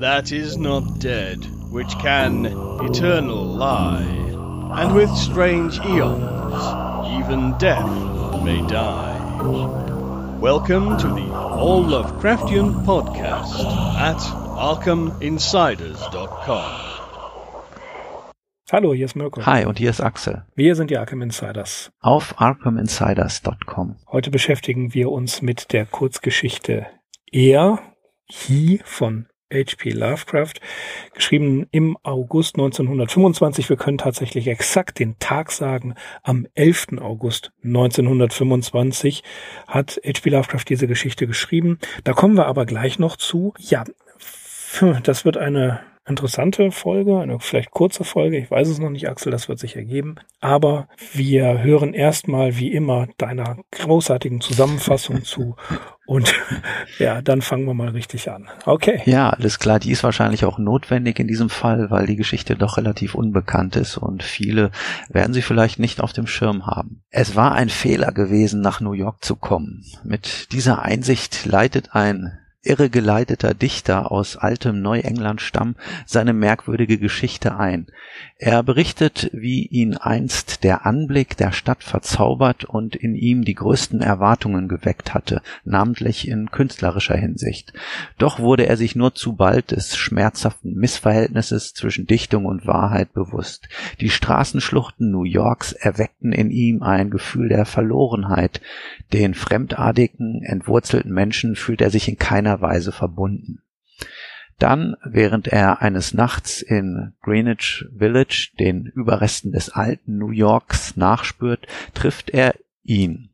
that is not dead, which can eternal lie, and with strange eons even death may die. Welcome to the All Lovecraftian Podcast at ArkhamInsiders.com. Hallo, hier ist Mirko. Hi, und hier ist Axel. Wir sind die Arkham Insiders. Auf ArkhamInsiders.com. Heute beschäftigen wir uns mit der Kurzgeschichte Er, He von H.P. Lovecraft, geschrieben im August 1925. Wir können tatsächlich exakt den Tag sagen. Am 11. August 1925 hat H.P. Lovecraft diese Geschichte geschrieben. Da kommen wir aber gleich noch zu. Ja, das wird eine interessante Folge, eine vielleicht kurze Folge. Ich weiß es noch nicht, Axel, das wird sich ergeben. Aber wir hören erstmal wie immer deiner großartigen Zusammenfassung zu. Und ja, dann fangen wir mal richtig an. Okay. Ja, alles klar. Die ist wahrscheinlich auch notwendig in diesem Fall, weil die Geschichte doch relativ unbekannt ist und viele werden sie vielleicht nicht auf dem Schirm haben. Es war ein Fehler gewesen, nach New York zu kommen. Mit dieser Einsicht leitet ein irregeleiteter Dichter aus altem Neuengland-Stamm seine merkwürdige Geschichte ein. Er berichtet, wie ihn einst der Anblick der Stadt verzaubert und in ihm die größten Erwartungen geweckt hatte, namentlich in künstlerischer Hinsicht. Doch wurde er sich nur zu bald des schmerzhaften Missverhältnisses zwischen Dichtung und Wahrheit bewusst. Die Straßenschluchten New Yorks erweckten in ihm ein Gefühl der Verlorenheit. Den fremdartigen, entwurzelten Menschen fühlt er sich in keiner keiner Weise verbunden. Dann, während er eines Nachts in Greenwich Village den Überresten des alten New Yorks nachspürt, trifft er ihn,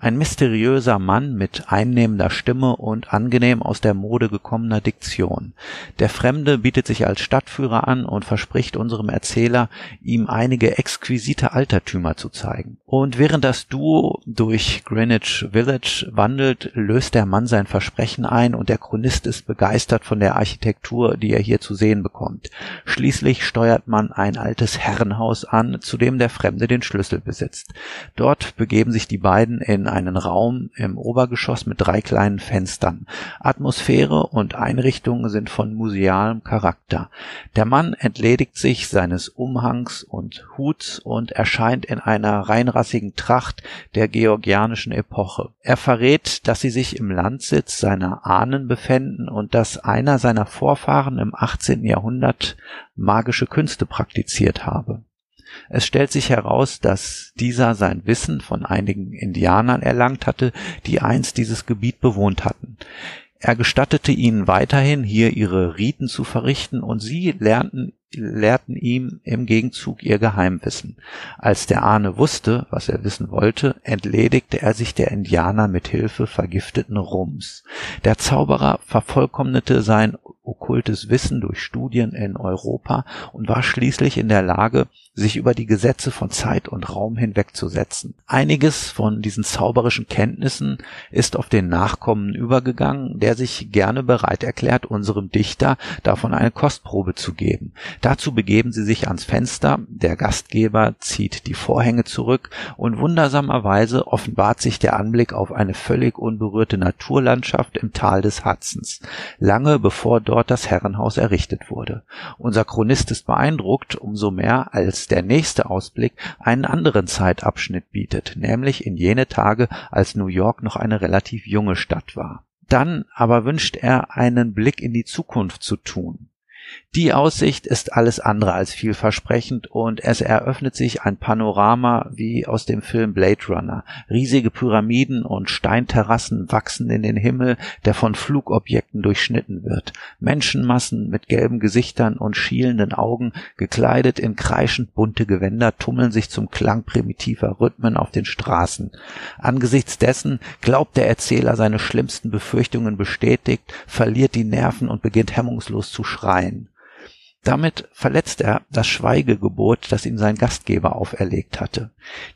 ein mysteriöser Mann mit einnehmender Stimme und angenehm aus der Mode gekommener Diktion. Der Fremde bietet sich als Stadtführer an und verspricht unserem Erzähler, ihm einige exquisite Altertümer zu zeigen. Und während das Duo durch Greenwich Village wandelt, löst der Mann sein Versprechen ein und der Chronist ist begeistert von der Architektur, die er hier zu sehen bekommt. Schließlich steuert man ein altes Herrenhaus an, zu dem der Fremde den Schlüssel besitzt. Dort begeben sich die beiden in einen Raum im Obergeschoss mit drei kleinen Fenstern. Atmosphäre und Einrichtungen sind von musealem Charakter. Der Mann entledigt sich seines Umhangs und Huts und erscheint in einer reinrassigen Tracht der georgianischen Epoche. Er verrät, dass sie sich im Landsitz seiner Ahnen befänden und dass einer seiner Vorfahren im 18. Jahrhundert magische Künste praktiziert habe. Es stellt sich heraus, dass dieser sein Wissen von einigen Indianern erlangt hatte, die einst dieses Gebiet bewohnt hatten. Er gestattete ihnen weiterhin, hier ihre Riten zu verrichten, und sie lernten lehrten ihm im Gegenzug ihr Geheimwissen. Als der Ahne wusste, was er wissen wollte, entledigte er sich der Indianer mit Hilfe vergifteten Rums. Der Zauberer vervollkommnete sein okkultes Wissen durch Studien in Europa und war schließlich in der Lage, sich über die Gesetze von Zeit und Raum hinwegzusetzen. Einiges von diesen zauberischen Kenntnissen ist auf den Nachkommen übergegangen, der sich gerne bereit erklärt, unserem Dichter davon eine Kostprobe zu geben. Dazu begeben sie sich ans Fenster, der Gastgeber zieht die Vorhänge zurück und wundersamerweise offenbart sich der Anblick auf eine völlig unberührte Naturlandschaft im Tal des Hudsons, lange bevor dort das Herrenhaus errichtet wurde. Unser Chronist ist beeindruckt, umso mehr als der nächste Ausblick einen anderen Zeitabschnitt bietet, nämlich in jene Tage, als New York noch eine relativ junge Stadt war. Dann aber wünscht er einen Blick in die Zukunft zu tun. Die Aussicht ist alles andere als vielversprechend und es eröffnet sich ein Panorama wie aus dem Film Blade Runner. Riesige Pyramiden und Steinterrassen wachsen in den Himmel, der von Flugobjekten durchschnitten wird. Menschenmassen mit gelben Gesichtern und schielenden Augen, gekleidet in kreischend bunte Gewänder, tummeln sich zum Klang primitiver Rhythmen auf den Straßen. Angesichts dessen glaubt der Erzähler seine schlimmsten Befürchtungen bestätigt, verliert die Nerven und beginnt hemmungslos zu schreien. Damit verletzt er das Schweigegebot, das ihm sein Gastgeber auferlegt hatte.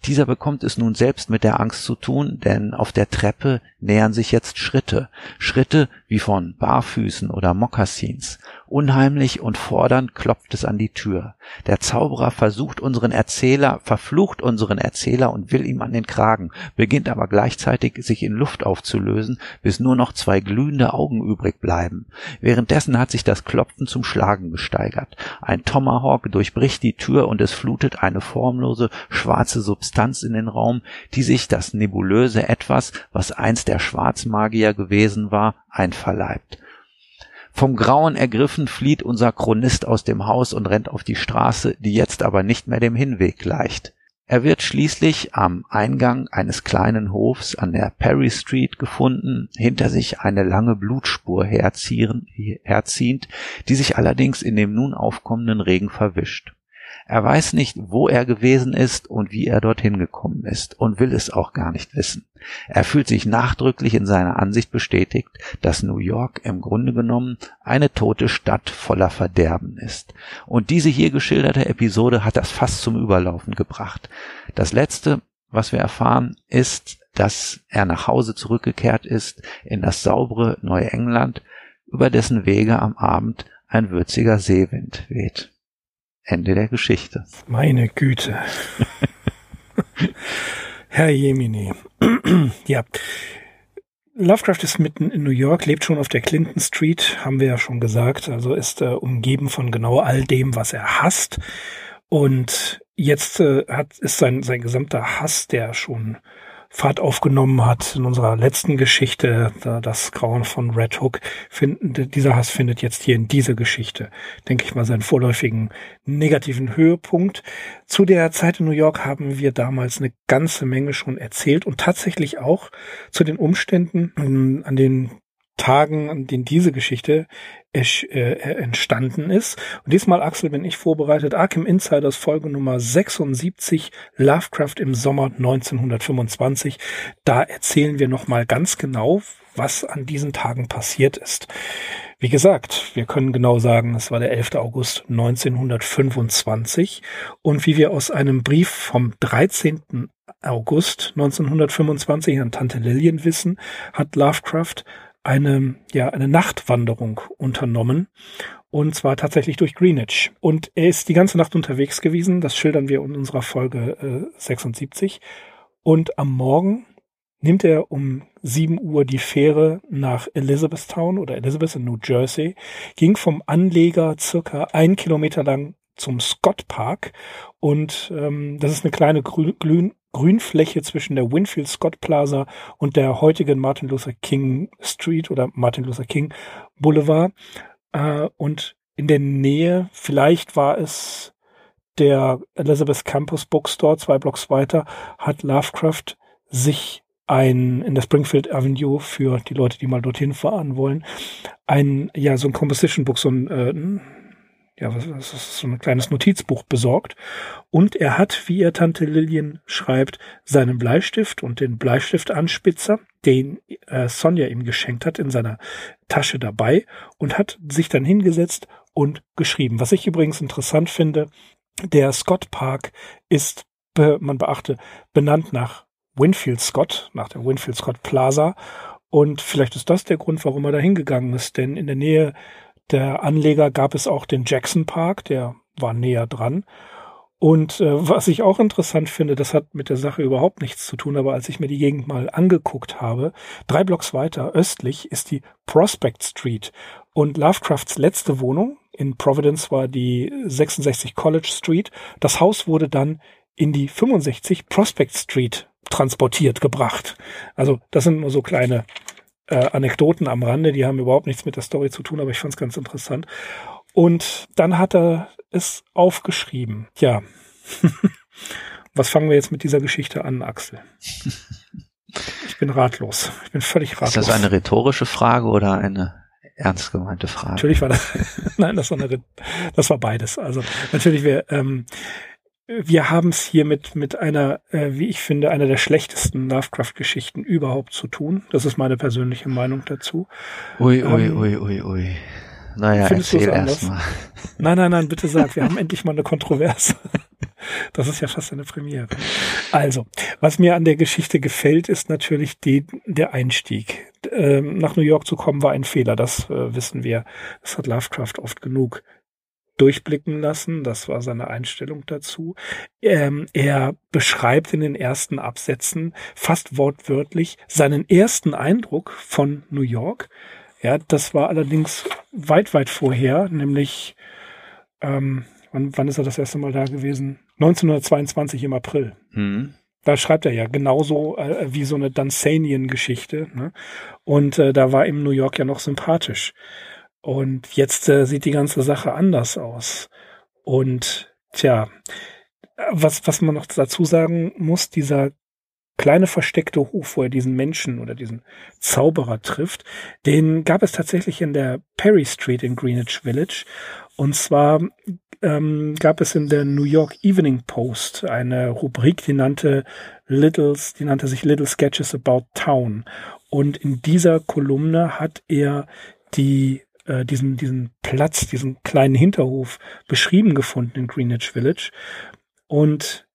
Dieser bekommt es nun selbst mit der Angst zu tun, denn auf der Treppe nähern sich jetzt Schritte, Schritte wie von Barfüßen oder Mokassins. Unheimlich und fordernd klopft es an die Tür. Der Zauberer versucht unseren Erzähler, verflucht unseren Erzähler und will ihm an den Kragen, beginnt aber gleichzeitig sich in Luft aufzulösen, bis nur noch zwei glühende Augen übrig bleiben. Währenddessen hat sich das Klopfen zum Schlagen gesteigert. Ein Tomahawk durchbricht die Tür und es flutet eine formlose, schwarze Substanz in den Raum, die sich das nebulöse Etwas, was einst der Schwarzmagier gewesen war, einverleibt. Vom Grauen ergriffen flieht unser Chronist aus dem Haus und rennt auf die Straße, die jetzt aber nicht mehr dem Hinweg gleicht. Er wird schließlich am Eingang eines kleinen Hofs an der Perry Street gefunden, hinter sich eine lange Blutspur herziehend, die sich allerdings in dem nun aufkommenden Regen verwischt. Er weiß nicht, wo er gewesen ist und wie er dorthin gekommen ist und will es auch gar nicht wissen. Er fühlt sich nachdrücklich in seiner Ansicht bestätigt, dass New York im Grunde genommen eine tote Stadt voller Verderben ist. Und diese hier geschilderte Episode hat das fast zum Überlaufen gebracht. Das letzte, was wir erfahren, ist, dass er nach Hause zurückgekehrt ist in das saubere Neue England, über dessen Wege am Abend ein würziger Seewind weht. Ende der Geschichte. Meine Güte. Herr Jemini. ja. Lovecraft ist mitten in New York, lebt schon auf der Clinton Street, haben wir ja schon gesagt, also ist äh, umgeben von genau all dem, was er hasst. Und jetzt äh, hat, ist sein, sein gesamter Hass, der schon Fahrt aufgenommen hat in unserer letzten Geschichte, das Grauen von Red Hook. Finden, dieser Hass findet jetzt hier in dieser Geschichte, denke ich mal, seinen vorläufigen negativen Höhepunkt. Zu der Zeit in New York haben wir damals eine ganze Menge schon erzählt und tatsächlich auch zu den Umständen, an den Tagen, an denen diese Geschichte äh, entstanden ist. Und diesmal, Axel, bin ich vorbereitet. Arkham Insiders Folge Nummer 76, Lovecraft im Sommer 1925. Da erzählen wir nochmal ganz genau, was an diesen Tagen passiert ist. Wie gesagt, wir können genau sagen, es war der 11. August 1925 und wie wir aus einem Brief vom 13. August 1925 an Tante Lillian wissen, hat Lovecraft eine, ja, eine Nachtwanderung unternommen. Und zwar tatsächlich durch Greenwich. Und er ist die ganze Nacht unterwegs gewesen. Das schildern wir in unserer Folge äh, 76. Und am Morgen nimmt er um 7 Uhr die Fähre nach Elizabethtown oder Elizabeth in New Jersey, ging vom Anleger circa ein Kilometer lang zum Scott Park und ähm, das ist eine kleine grün, Grünfläche zwischen der Winfield Scott Plaza und der heutigen Martin Luther King Street oder Martin Luther King Boulevard. Äh, und in der Nähe, vielleicht war es der Elizabeth Campus Bookstore, zwei Blocks weiter, hat Lovecraft sich ein, in der Springfield Avenue für die Leute, die mal dorthin fahren wollen, ein, ja, so ein Composition Book, so ein, äh, ja, was, was ist so ein kleines Notizbuch besorgt. Und er hat, wie er Tante Lillian schreibt, seinen Bleistift und den Bleistiftanspitzer, den äh, Sonja ihm geschenkt hat, in seiner Tasche dabei und hat sich dann hingesetzt und geschrieben. Was ich übrigens interessant finde, der Scott Park ist, man beachte, benannt nach Winfield Scott, nach der Winfield Scott Plaza. Und vielleicht ist das der Grund, warum er da hingegangen ist, denn in der Nähe der Anleger gab es auch den Jackson Park, der war näher dran. Und äh, was ich auch interessant finde, das hat mit der Sache überhaupt nichts zu tun, aber als ich mir die Gegend mal angeguckt habe, drei Blocks weiter östlich ist die Prospect Street. Und Lovecrafts letzte Wohnung in Providence war die 66 College Street. Das Haus wurde dann in die 65 Prospect Street transportiert gebracht. Also das sind nur so kleine äh, Anekdoten am Rande, die haben überhaupt nichts mit der Story zu tun, aber ich fand es ganz interessant. Und dann hat er es aufgeschrieben. Ja. Was fangen wir jetzt mit dieser Geschichte an, Axel? Ich bin ratlos. Ich bin völlig ratlos. Ist das eine rhetorische Frage oder eine ernst gemeinte Frage? Natürlich war das, nein, das war eine, das war beides. Also natürlich, wir, ähm, wir haben es hier mit, mit einer, äh, wie ich finde, einer der schlechtesten Lovecraft-Geschichten überhaupt zu tun. Das ist meine persönliche Meinung dazu. Ui, ui, ähm, ui, ui, ui. Naja, erzähl erstmal. Nein, nein, nein, bitte sag, wir haben endlich mal eine Kontroverse. Das ist ja fast eine Premiere. Also, was mir an der Geschichte gefällt, ist natürlich die, der Einstieg. äh, nach New York zu kommen, war ein Fehler. Das äh, wissen wir. Das hat Lovecraft oft genug durchblicken lassen. Das war seine Einstellung dazu. Ähm, er beschreibt in den ersten Absätzen fast wortwörtlich seinen ersten Eindruck von New York. Ja, das war allerdings weit, weit vorher, nämlich ähm, wann, wann ist er das erste Mal da gewesen? 1922 im April. Mhm. Da schreibt er ja genauso äh, wie so eine Dunsanian-Geschichte. Ne? Und äh, da war ihm New York ja noch sympathisch. Und jetzt äh, sieht die ganze Sache anders aus. Und tja, was, was man noch dazu sagen muss, dieser kleine versteckte Hof, wo er diesen Menschen oder diesen Zauberer trifft, den gab es tatsächlich in der Perry Street in Greenwich Village. Und zwar ähm, gab es in der New York Evening Post eine Rubrik, die nannte Littles, die nannte sich Little Sketches About Town. Und in dieser Kolumne hat er die äh, diesen, diesen Platz, diesen kleinen Hinterhof beschrieben gefunden in Greenwich Village. Und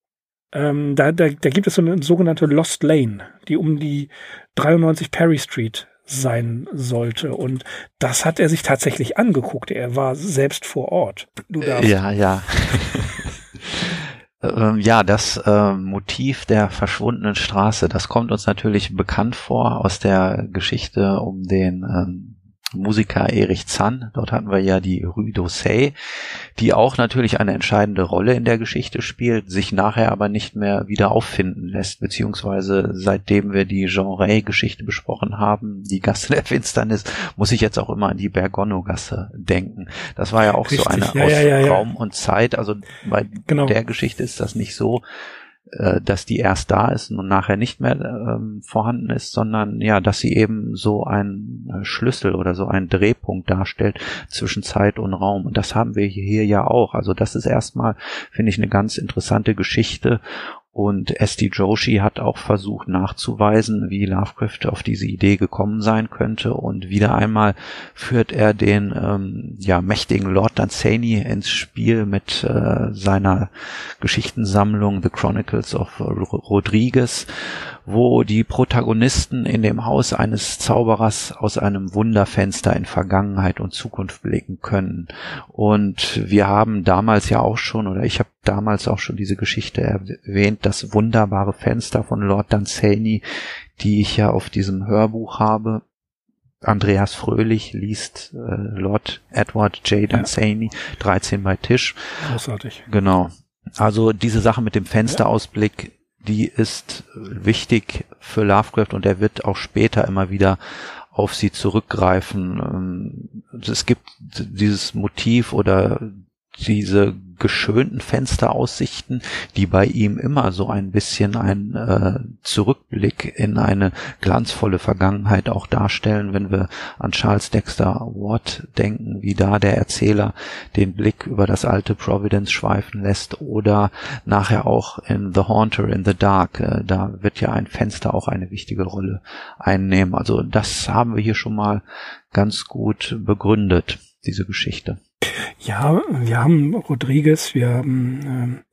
ähm, da, da, da gibt es so eine sogenannte Lost Lane, die um die 93 Perry Street sein sollte. Und das hat er sich tatsächlich angeguckt. Er war selbst vor Ort. Du darfst. Ja, ja. Ähm, ja, das äh, Motiv der verschwundenen Straße, das kommt uns natürlich bekannt vor aus der Geschichte um den ähm, Musiker Erich Zann. Dort hatten wir ja die Rue d'Ossay, die auch natürlich eine entscheidende Rolle in der Geschichte spielt, sich nachher aber nicht mehr wieder auffinden lässt, beziehungsweise seitdem wir die Genre-Geschichte besprochen haben, die Gasse der Finsternis, muss ich jetzt auch immer an die Bergono-Gasse denken. Das war ja auch Richtig, so eine ja, aus ja, ja, Raum und Zeit. Also bei genau. der Geschichte ist das nicht so, äh, dass die erst da ist und nachher nicht mehr ähm, vorhanden ist, sondern ja, dass sie eben so ein äh, Schlüssel oder so ein Drehpunkt darstellt zwischen Zeit und Raum. Und das haben wir hier ja auch. Also das ist erstmal, finde ich, eine ganz interessante Geschichte und S.D. Joshi hat auch versucht nachzuweisen, wie Lovecraft auf diese Idee gekommen sein könnte. Und wieder einmal führt er den ähm, ja, mächtigen Lord Dunsany ins Spiel mit äh, seiner Geschichtensammlung The Chronicles of Rodriguez wo die Protagonisten in dem Haus eines Zauberers aus einem Wunderfenster in Vergangenheit und Zukunft blicken können. Und wir haben damals ja auch schon, oder ich habe damals auch schon diese Geschichte erwähnt, das wunderbare Fenster von Lord Dunsany, die ich ja auf diesem Hörbuch habe. Andreas Fröhlich liest äh, Lord Edward J. Dunsany, ja. 13 bei Tisch. Großartig. Genau. Also diese Sache mit dem Fensterausblick die ist wichtig für Lovecraft und er wird auch später immer wieder auf sie zurückgreifen. Ähm, es gibt dieses Motiv oder diese geschönten Fensteraussichten, die bei ihm immer so ein bisschen ein äh, Zurückblick in eine glanzvolle Vergangenheit auch darstellen, wenn wir an Charles Dexter Watt denken, wie da der Erzähler den Blick über das alte Providence schweifen lässt oder nachher auch in The Haunter in the Dark, äh, da wird ja ein Fenster auch eine wichtige Rolle einnehmen. Also das haben wir hier schon mal ganz gut begründet, diese Geschichte. Ja, wir haben Rodriguez, wir haben ähm,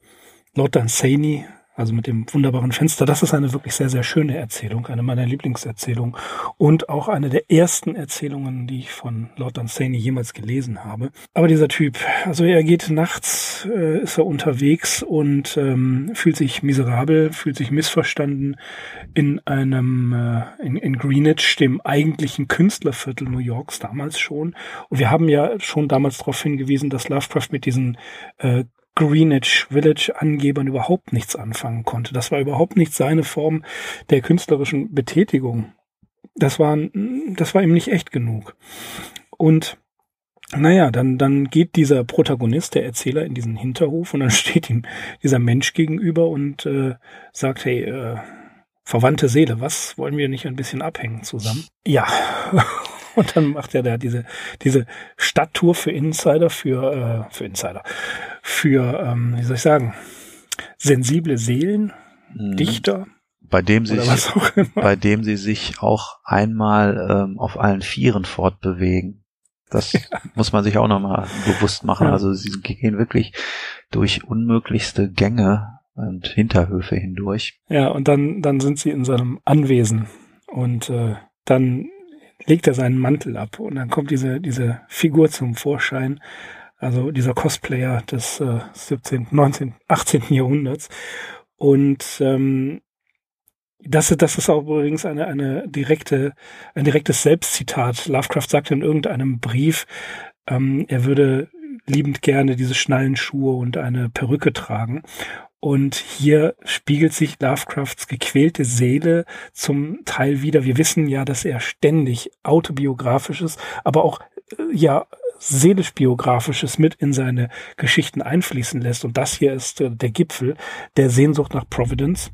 Lord Dunsany, also mit dem wunderbaren Fenster. Das ist eine wirklich sehr, sehr schöne Erzählung, eine meiner Lieblingserzählungen und auch eine der ersten Erzählungen, die ich von Lord Dunsany jemals gelesen habe. Aber dieser Typ, also er geht nachts, äh, ist er unterwegs und ähm, fühlt sich miserabel, fühlt sich missverstanden in einem, äh, in, in Greenwich, dem eigentlichen Künstlerviertel New Yorks damals schon. Und wir haben ja schon damals darauf hingewiesen, dass Lovecraft mit diesen äh, Greenwich Village Angebern überhaupt nichts anfangen konnte. Das war überhaupt nicht seine Form der künstlerischen Betätigung. Das war, das war ihm nicht echt genug. Und naja, dann, dann geht dieser Protagonist, der Erzähler, in diesen Hinterhof und dann steht ihm dieser Mensch gegenüber und äh, sagt, hey, äh, verwandte Seele, was wollen wir nicht ein bisschen abhängen zusammen? Ja. Und dann macht er da diese, diese Stadttour für Insider, für, äh, für Insider, für, ähm, wie soll ich sagen, sensible Seelen, mhm. Dichter. Bei dem sie sich, bei dem sie sich auch einmal ähm, auf allen Vieren fortbewegen. Das ja. muss man sich auch nochmal bewusst machen. Ja. Also sie gehen wirklich durch unmöglichste Gänge und Hinterhöfe hindurch. Ja, und dann, dann sind sie in seinem Anwesen und äh, dann legt er seinen Mantel ab und dann kommt diese, diese Figur zum Vorschein, also dieser Cosplayer des äh, 17., 19., 18. Jahrhunderts. Und ähm, das, das ist auch übrigens eine, eine direkte, ein direktes Selbstzitat. Lovecraft sagt in irgendeinem Brief, ähm, er würde liebend gerne diese Schnallenschuhe und eine Perücke tragen. Und hier spiegelt sich Lovecrafts gequälte Seele zum Teil wieder. Wir wissen ja, dass er ständig autobiografisches, aber auch äh, ja seelisch biografisches mit in seine Geschichten einfließen lässt. Und das hier ist äh, der Gipfel der Sehnsucht nach Providence.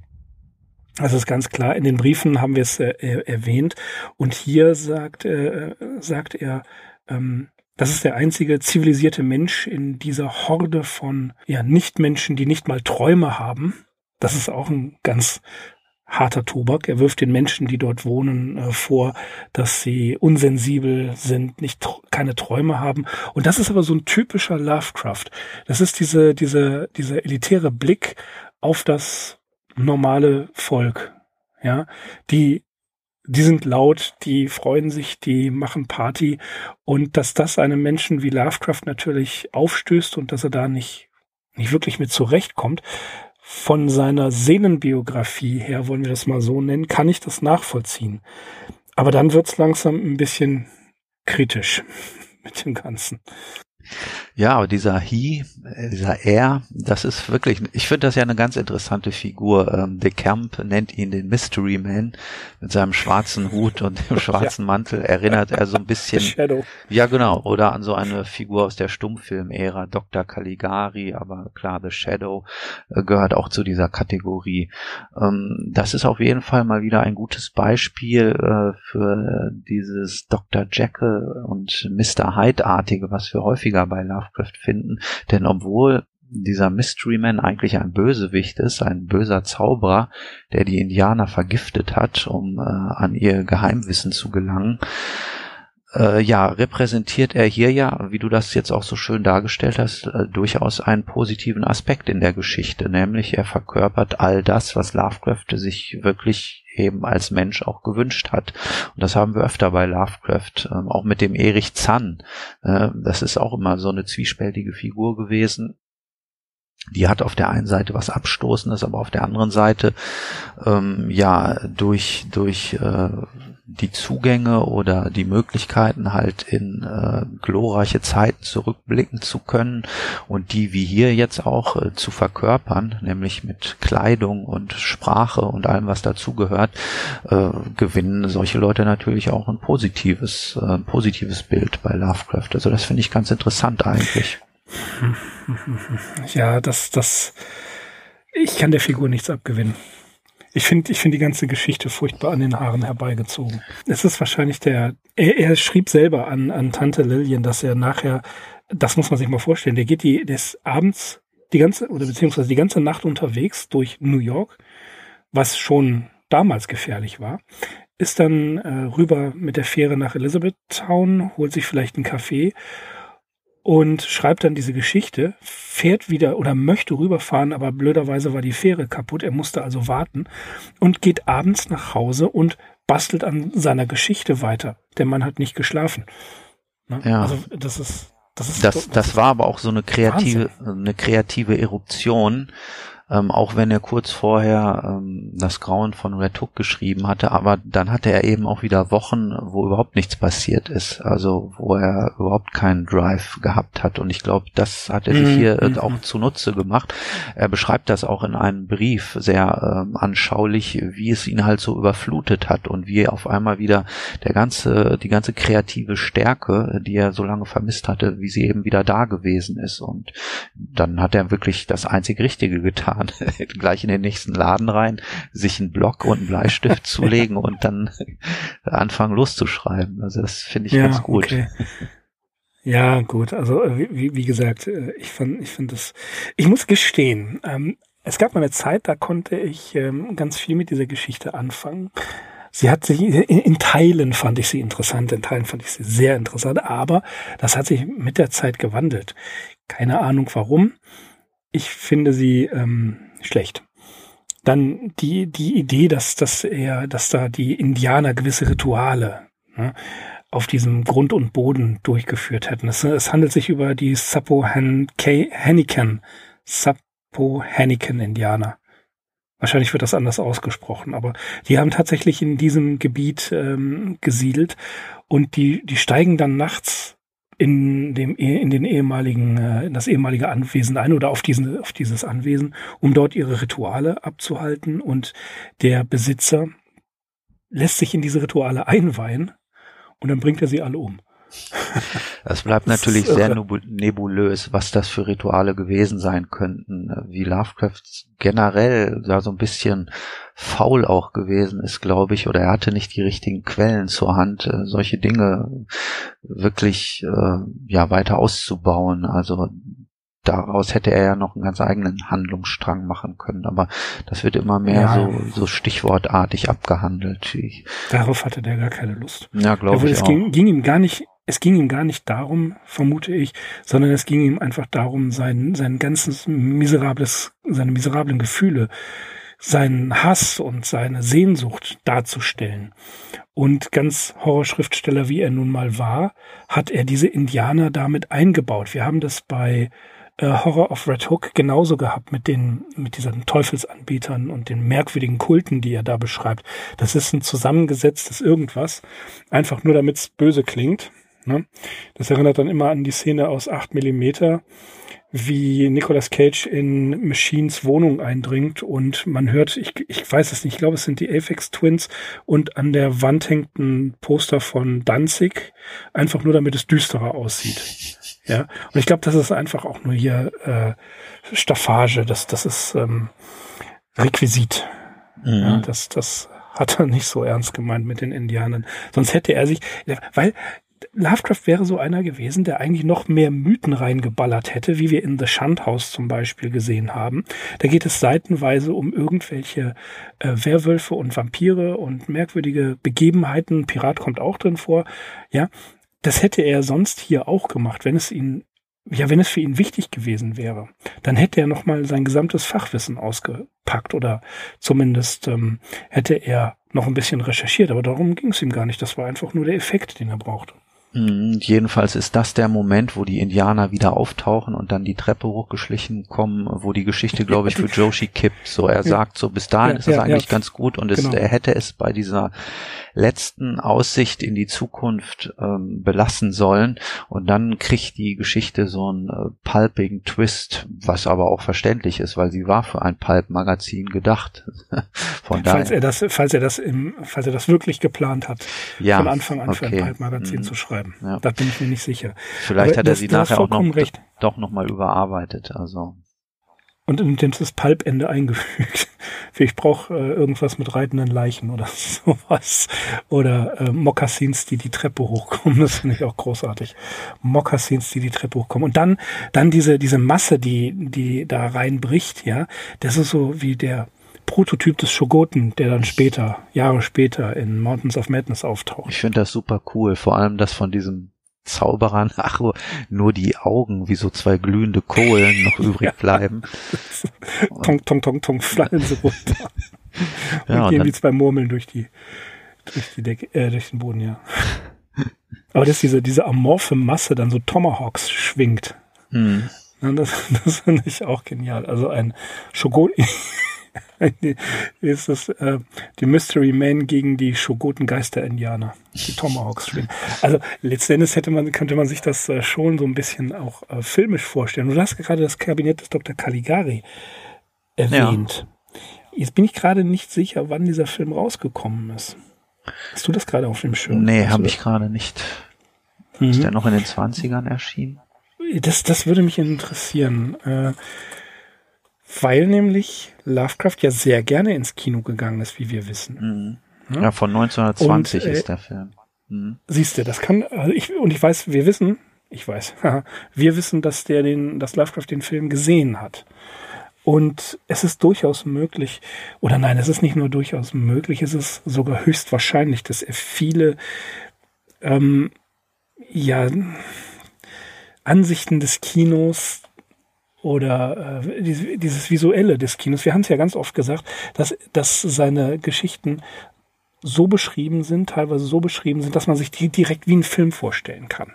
Das ist ganz klar. In den Briefen haben wir es äh, erwähnt. Und hier sagt, äh, sagt er, ähm, das ist der einzige zivilisierte Mensch in dieser Horde von ja, Nichtmenschen, die nicht mal Träume haben. Das ist auch ein ganz harter Tobak. Er wirft den Menschen, die dort wohnen, äh, vor, dass sie unsensibel sind, nicht keine Träume haben. Und das ist aber so ein typischer Lovecraft. Das ist diese diese dieser elitäre Blick auf das normale Volk, ja, die die sind laut, die freuen sich, die machen Party und dass das einem Menschen wie Lovecraft natürlich aufstößt und dass er da nicht, nicht wirklich mit zurechtkommt, von seiner Sehnenbiografie her, wollen wir das mal so nennen, kann ich das nachvollziehen. Aber dann wird's langsam ein bisschen kritisch mit dem Ganzen. Ja, aber dieser He, äh, dieser Er, das ist wirklich, ich finde das ja eine ganz interessante Figur. Ähm, De Camp nennt ihn den Mystery Man mit seinem schwarzen Hut und dem schwarzen ja. Mantel. Erinnert er so ein bisschen. Shadow. Ja, genau. Oder an so eine Figur aus der Stummfilm-Ära, Dr. Caligari, aber klar, The Shadow äh, gehört auch zu dieser Kategorie. Ähm, das ist auf jeden Fall mal wieder ein gutes Beispiel äh, für dieses Dr. Jekyll und Mr. Hyde-artige, was wir häufiger bei Love Lovecraft finden. Denn obwohl dieser Mystery Man eigentlich ein Bösewicht ist, ein böser Zauberer, der die Indianer vergiftet hat, um äh, an ihr Geheimwissen zu gelangen, äh, ja, repräsentiert er hier ja, wie du das jetzt auch so schön dargestellt hast, äh, durchaus einen positiven Aspekt in der Geschichte, nämlich er verkörpert all das, was Lovecraft sich wirklich eben als Mensch auch gewünscht hat. Und das haben wir öfter bei Lovecraft, ähm, auch mit dem Erich Zann. Äh, das ist auch immer so eine zwiespältige Figur gewesen. Die hat auf der einen Seite was Abstoßendes, aber auf der anderen Seite ähm, ja durch durch äh, die Zugänge oder die Möglichkeiten halt in äh, glorreiche Zeiten zurückblicken zu können und die wie hier jetzt auch äh, zu verkörpern, nämlich mit Kleidung und Sprache und allem, was dazugehört, äh, gewinnen solche Leute natürlich auch ein positives, äh, positives Bild bei Lovecraft. Also das finde ich ganz interessant eigentlich. Ja, das, das, ich kann der Figur nichts abgewinnen. Ich finde ich finde die ganze Geschichte furchtbar an den Haaren herbeigezogen. Es ist wahrscheinlich der, er, er schrieb selber an, an Tante Lillian, dass er nachher, das muss man sich mal vorstellen, der geht die, des abends die ganze, oder beziehungsweise die ganze Nacht unterwegs durch New York, was schon damals gefährlich war, ist dann äh, rüber mit der Fähre nach Elizabethtown, holt sich vielleicht einen Kaffee und schreibt dann diese Geschichte, fährt wieder oder möchte rüberfahren, aber blöderweise war die Fähre kaputt, er musste also warten und geht abends nach Hause und bastelt an seiner Geschichte weiter. Der Mann hat nicht geschlafen. Ne? Ja. Also das ist das ist das, das war aber auch so eine kreative Wahnsinn. eine kreative Eruption ähm, auch wenn er kurz vorher ähm, das Grauen von Red Hook geschrieben hatte, aber dann hatte er eben auch wieder Wochen, wo überhaupt nichts passiert ist, also wo er überhaupt keinen Drive gehabt hat. Und ich glaube, das hat er sich mhm, hier mm auch zunutze gemacht. Er beschreibt das auch in einem Brief sehr ähm, anschaulich, wie es ihn halt so überflutet hat und wie auf einmal wieder der ganze, die ganze kreative Stärke, die er so lange vermisst hatte, wie sie eben wieder da gewesen ist. Und dann hat er wirklich das einzig Richtige getan fahren, gleich in den nächsten Laden rein, sich einen Block und einen Bleistift zulegen und dann anfangen loszuschreiben. Also das finde ich ja, ganz gut. Okay. Ja, gut. Also äh, wie, wie gesagt, äh, ich fand, ich finde das. Ich muss gestehen, ähm, es gab mal eine Zeit, da konnte ich ähm, ganz viel mit dieser Geschichte anfangen. Sie hat sich in, in Teilen fand ich sie interessant, in Teilen fand ich sie sehr interessant, aber das hat sich mit der Zeit gewandelt. Keine Ahnung warum ich finde sie ähm, schlecht. Dann die, die Idee, dass, dass er, dass da die Indianer gewisse Rituale ne, auf diesem Grund und Boden durchgeführt hätten. Es, es handelt sich über die Sappohannican, Sappohannican-Indianer. Wahrscheinlich wird das anders ausgesprochen, aber die haben tatsächlich in diesem Gebiet ähm, gesiedelt und die, die steigen dann nachts in dem in den ehemaligen äh, in das ehemalige Anwesen ein oder auf diesen auf dieses Anwesen, um dort ihre Rituale abzuhalten. Und der Besitzer lässt sich in diese Rituale einweihen und dann bringt er sie alle um. Es bleibt das natürlich sehr nebulös, was das für Rituale gewesen sein könnten, wie Lovecraft generell da so ein bisschen faul auch gewesen ist, glaube ich, oder er hatte nicht die richtigen Quellen zur Hand, äh, solche Dinge wirklich äh, ja weiter auszubauen. Also daraus hätte er ja noch einen ganz eigenen Handlungsstrang machen können, aber das wird immer mehr ja. so, so stichwortartig abgehandelt. Ich, Darauf hatte der gar keine Lust. Ja, glaube ich. Es ging, ging, ihm gar nicht, es ging ihm gar nicht darum, vermute ich, sondern es ging ihm einfach darum, sein, sein ganzes miserables, seine miserablen Gefühle, seinen Hass und seine Sehnsucht darzustellen. Und ganz Horrorschriftsteller, wie er nun mal war, hat er diese Indianer damit eingebaut. Wir haben das bei äh, Horror of Red Hook genauso gehabt mit den, mit diesen Teufelsanbietern und den merkwürdigen Kulten, die er da beschreibt. Das ist ein zusammengesetztes irgendwas, einfach nur damit es böse klingt. Ne? Das erinnert dann immer an die Szene aus 8 Millimeter, wie Nicolas Cage in Machines Wohnung eindringt und man hört, ich, ich weiß es nicht, ich glaube, es sind die Apex Twins und an der Wand hängt ein Poster von Danzig, einfach nur damit es düsterer aussieht. Ja, und ich glaube, das ist einfach auch nur hier äh, Staffage, das, das ist ähm, Requisit. Mhm. Ja, das, das hat er nicht so ernst gemeint mit den Indianern. Sonst hätte er sich, weil Lovecraft wäre so einer gewesen, der eigentlich noch mehr Mythen reingeballert hätte, wie wir in The Shunt House zum Beispiel gesehen haben. Da geht es seitenweise um irgendwelche äh, Werwölfe und Vampire und merkwürdige Begebenheiten. Pirat kommt auch drin vor. Ja, das hätte er sonst hier auch gemacht, wenn es ihn ja, wenn es für ihn wichtig gewesen wäre, dann hätte er noch mal sein gesamtes Fachwissen ausgepackt oder zumindest ähm, hätte er noch ein bisschen recherchiert. Aber darum ging es ihm gar nicht. Das war einfach nur der Effekt, den er brauchte. Mhm, jedenfalls ist das der Moment, wo die Indianer wieder auftauchen und dann die Treppe hochgeschlichen kommen, wo die Geschichte, glaube ich, für Joshi kippt. So, er sagt so, bis dahin ja, ist es ja, eigentlich ja. ganz gut und es, genau. er hätte es bei dieser letzten Aussicht in die Zukunft ähm, belassen sollen. Und dann kriegt die Geschichte so einen äh, pulpigen Twist, was aber auch verständlich ist, weil sie war für ein Pulp-Magazin gedacht. von falls daher. er das, falls er das im, falls er das wirklich geplant hat, ja, von Anfang an okay. für ein Pulp-Magazin mhm. zu schreiben. Ja. Da bin ich mir nicht sicher. Vielleicht aber hat er sie nachher auch noch, recht. doch noch mal überarbeitet. Also und in das Pulpende eingefügt. Ich brauche äh, irgendwas mit reitenden Leichen oder sowas. Oder äh, Mokassins, die die Treppe hochkommen. Das finde ich auch großartig. Mokassins, die die Treppe hochkommen. Und dann, dann diese, diese Masse, die, die da reinbricht, ja. Das ist so wie der Prototyp des Shogoten, der dann später, Jahre später in Mountains of Madness auftaucht. Ich finde das super cool. Vor allem das von diesem Zauberern, ach, nur die Augen wie so zwei glühende Kohlen noch übrig bleiben. tong, tong, tong, tong, fallen sie runter. ja, und gehen wie zwei Murmeln durch die, durch die Decke, äh, durch den Boden, ja. Aber dass diese, diese amorphe Masse dann so Tomahawks schwingt. Hm. Ja, das, das finde ich auch genial. Also ein Shogun, wie ist das? Äh, die Mystery Men gegen die Shogoten Geister-Indianer, die Tomahawks spielen. Also letztendlich hätte man, könnte man sich das äh, schon so ein bisschen auch äh, filmisch vorstellen. Du hast gerade das Kabinett des Dr. Caligari erwähnt. Ja. Jetzt bin ich gerade nicht sicher, wann dieser Film rausgekommen ist. Hast du das gerade auf dem Schirm? Nee, habe ich gerade nicht. Mhm. Ist der noch in den 20ern erschienen? Das, das würde mich interessieren. Äh, weil nämlich Lovecraft ja sehr gerne ins Kino gegangen ist, wie wir wissen. Mhm. Ja, von 1920 und, äh, ist der Film. Mhm. Siehst du, das kann, also ich, und ich weiß, wir wissen, ich weiß, wir wissen, dass der den, dass Lovecraft den Film gesehen hat. Und es ist durchaus möglich, oder nein, es ist nicht nur durchaus möglich, es ist sogar höchstwahrscheinlich, dass er viele, ähm, ja, Ansichten des Kinos oder äh, dieses Visuelle des Kinos. Wir haben es ja ganz oft gesagt, dass, dass seine Geschichten so beschrieben sind, teilweise so beschrieben sind, dass man sich die direkt wie einen Film vorstellen kann.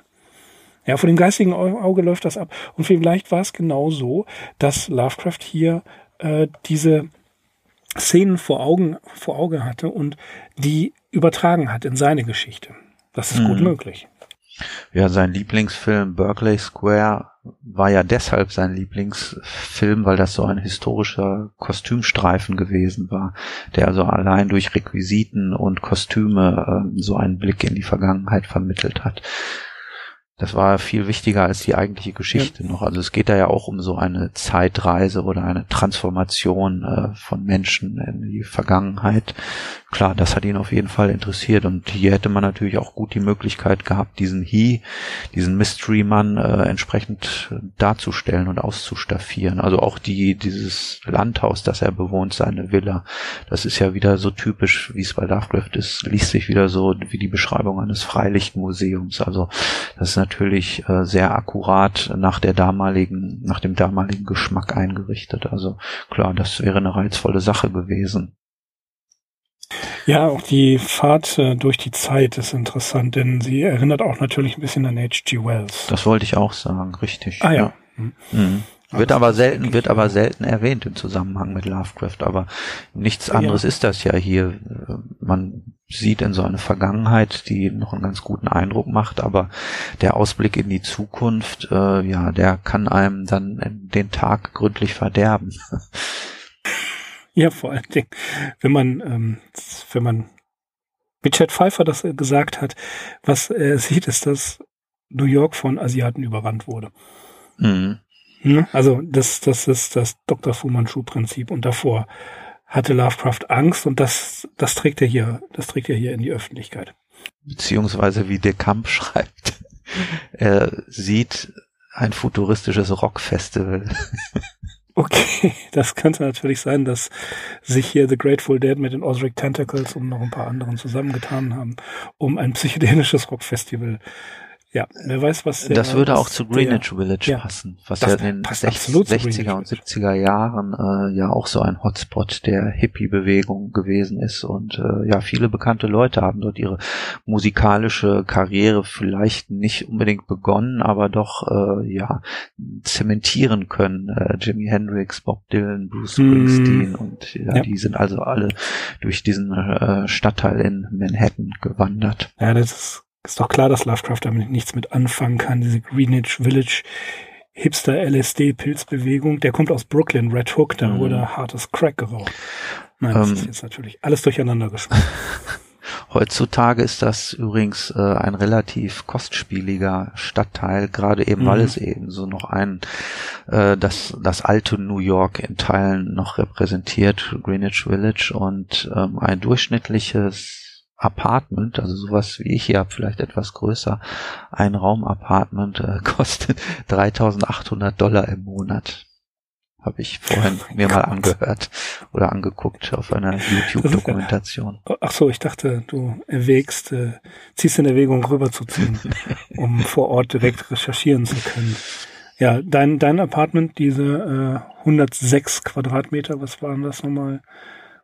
Ja, vor dem geistigen Auge läuft das ab. Und vielleicht war es genau so, dass Lovecraft hier äh, diese Szenen vor Augen, vor Auge hatte und die übertragen hat in seine Geschichte. Das ist mhm. gut möglich. Ja, sein Lieblingsfilm Berkeley Square war ja deshalb sein Lieblingsfilm, weil das so ein historischer Kostümstreifen gewesen war, der also allein durch Requisiten und Kostüme äh, so einen Blick in die Vergangenheit vermittelt hat. Das war viel wichtiger als die eigentliche Geschichte ja. noch. Also es geht da ja auch um so eine Zeitreise oder eine Transformation äh, von Menschen in die Vergangenheit. Klar, das hat ihn auf jeden Fall interessiert und hier hätte man natürlich auch gut die Möglichkeit gehabt, diesen He, diesen Mystery-Mann äh, entsprechend darzustellen und auszustaffieren. Also auch die, dieses Landhaus, das er bewohnt, seine Villa, das ist ja wieder so typisch, wie es bei Lovecraft ist, liest sich wieder so wie die Beschreibung eines Freilichtmuseums. Also das ist natürlich äh, sehr akkurat nach der damaligen, nach dem damaligen Geschmack eingerichtet. Also klar, das wäre eine reizvolle Sache gewesen. Ja, auch die Fahrt äh, durch die Zeit ist interessant, denn sie erinnert auch natürlich ein bisschen an H.G. Wells. Das wollte ich auch sagen, richtig. Ah ja. ja. Mhm. Mhm. Wird aber selten, wird aber selten erwähnt im Zusammenhang mit Lovecraft, aber nichts anderes ja. ist das ja hier. Man sieht in so eine Vergangenheit, die noch einen ganz guten Eindruck macht, aber der Ausblick in die Zukunft, äh, ja, der kann einem dann den Tag gründlich verderben. Ja, vor allen Dingen, wenn man, ähm, wenn man wie Chad Pfeiffer das gesagt hat, was er sieht, ist, dass New York von Asiaten überrannt wurde. Mhm. Ne? Also das, das ist das Dr. Fu Manchu-Prinzip und davor hatte Lovecraft Angst und das, das trägt er hier, das trägt er hier in die Öffentlichkeit. Beziehungsweise wie De Camp schreibt, er sieht ein futuristisches Rockfestival. Okay, das könnte natürlich sein, dass sich hier The Grateful Dead mit den Osric Tentacles und noch ein paar anderen zusammengetan haben, um ein psychedelisches Rockfestival ja, wer weiß, was der, Das würde auch zu Greenwich der, Village ja, passen, was ja in den 60er und 70er Jahren äh, ja auch so ein Hotspot der Hippie-Bewegung gewesen ist. Und äh, ja, viele bekannte Leute haben dort ihre musikalische Karriere vielleicht nicht unbedingt begonnen, aber doch äh, ja zementieren können. Äh, Jimi Hendrix, Bob Dylan, Bruce hm. Springsteen mm. und ja, ja, die sind also alle durch diesen äh, Stadtteil in Manhattan gewandert. Ja, das ist ist doch klar, dass Lovecraft damit nichts mit anfangen kann. Diese Greenwich Village Hipster LSD Pilzbewegung, der kommt aus Brooklyn, Red Hook, da mhm. wurde hartes Crack geraucht. Nein, das ähm, ist jetzt natürlich alles durcheinander geschmissen. Heutzutage ist das übrigens äh, ein relativ kostspieliger Stadtteil, gerade eben, mhm. weil es eben so noch ein, äh, das, das alte New York in Teilen noch repräsentiert, Greenwich Village und ähm, ein durchschnittliches Apartment, also sowas wie ich hier habe, vielleicht etwas größer, ein Raum-Apartment äh, kostet 3.800 Dollar im Monat. Habe ich vorhin oh mir Gott. mal angehört oder angeguckt auf einer YouTube-Dokumentation. Ach so, ich dachte, du erwägst, äh, ziehst in Erwägung rüberzuziehen, um vor Ort direkt recherchieren zu können. Ja, dein, dein Apartment, diese äh, 106 Quadratmeter, was waren das nochmal?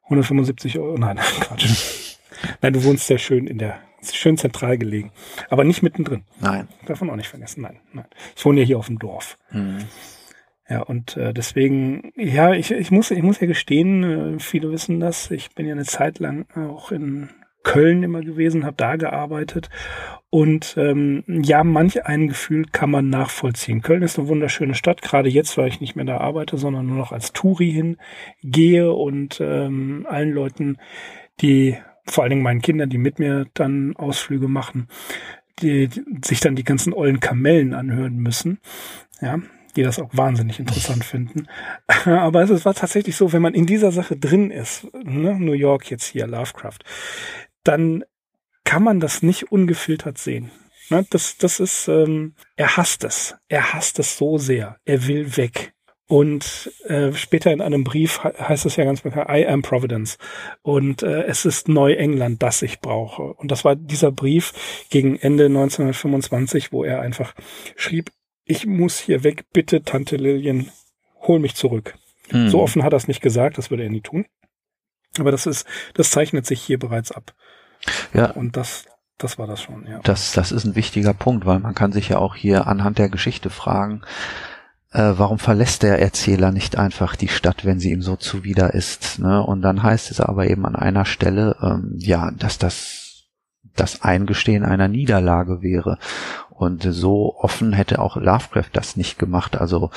175 Euro? Nein, Quatsch. Nein, du wohnst sehr schön in der, schön zentral gelegen. Aber nicht mittendrin. Nein. Davon auch nicht vergessen. Nein, nein. Ich wohne ja hier auf dem Dorf. Mhm. Ja, und äh, deswegen, ja, ich, ich muss, ich muss ja gestehen, äh, viele wissen das. Ich bin ja eine Zeit lang auch in Köln immer gewesen, habe da gearbeitet und ähm, ja, manch ein Gefühl kann man nachvollziehen. Köln ist eine wunderschöne Stadt, gerade jetzt, weil ich nicht mehr da arbeite, sondern nur noch als Touri hingehe und ähm, allen Leuten, die vor allen Dingen meinen Kindern, die mit mir dann Ausflüge machen, die, die sich dann die ganzen ollen Kamellen anhören müssen. Ja, die das auch wahnsinnig interessant finden. Aber es war tatsächlich so, wenn man in dieser Sache drin ist, ne, New York jetzt hier, Lovecraft, dann kann man das nicht ungefiltert sehen. Ne, das, das ist, ähm, er hasst es. Er hasst es so sehr. Er will weg. Und äh, später in einem Brief heißt es ja ganz bekannt, I am Providence. Und äh, es ist Neuengland, das ich brauche. Und das war dieser Brief gegen Ende 1925, wo er einfach schrieb, ich muss hier weg, bitte, Tante Lillian, hol mich zurück. Hm. So offen hat er es nicht gesagt, das würde er nie tun. Aber das ist, das zeichnet sich hier bereits ab. Ja. Und das, das war das schon, ja. Das, das ist ein wichtiger Punkt, weil man kann sich ja auch hier anhand der Geschichte fragen, äh, warum verlässt der Erzähler nicht einfach die Stadt, wenn sie ihm so zuwider ist? Ne? Und dann heißt es aber eben an einer Stelle, ähm, ja, dass das das Eingestehen einer Niederlage wäre. Und so offen hätte auch Lovecraft das nicht gemacht. Also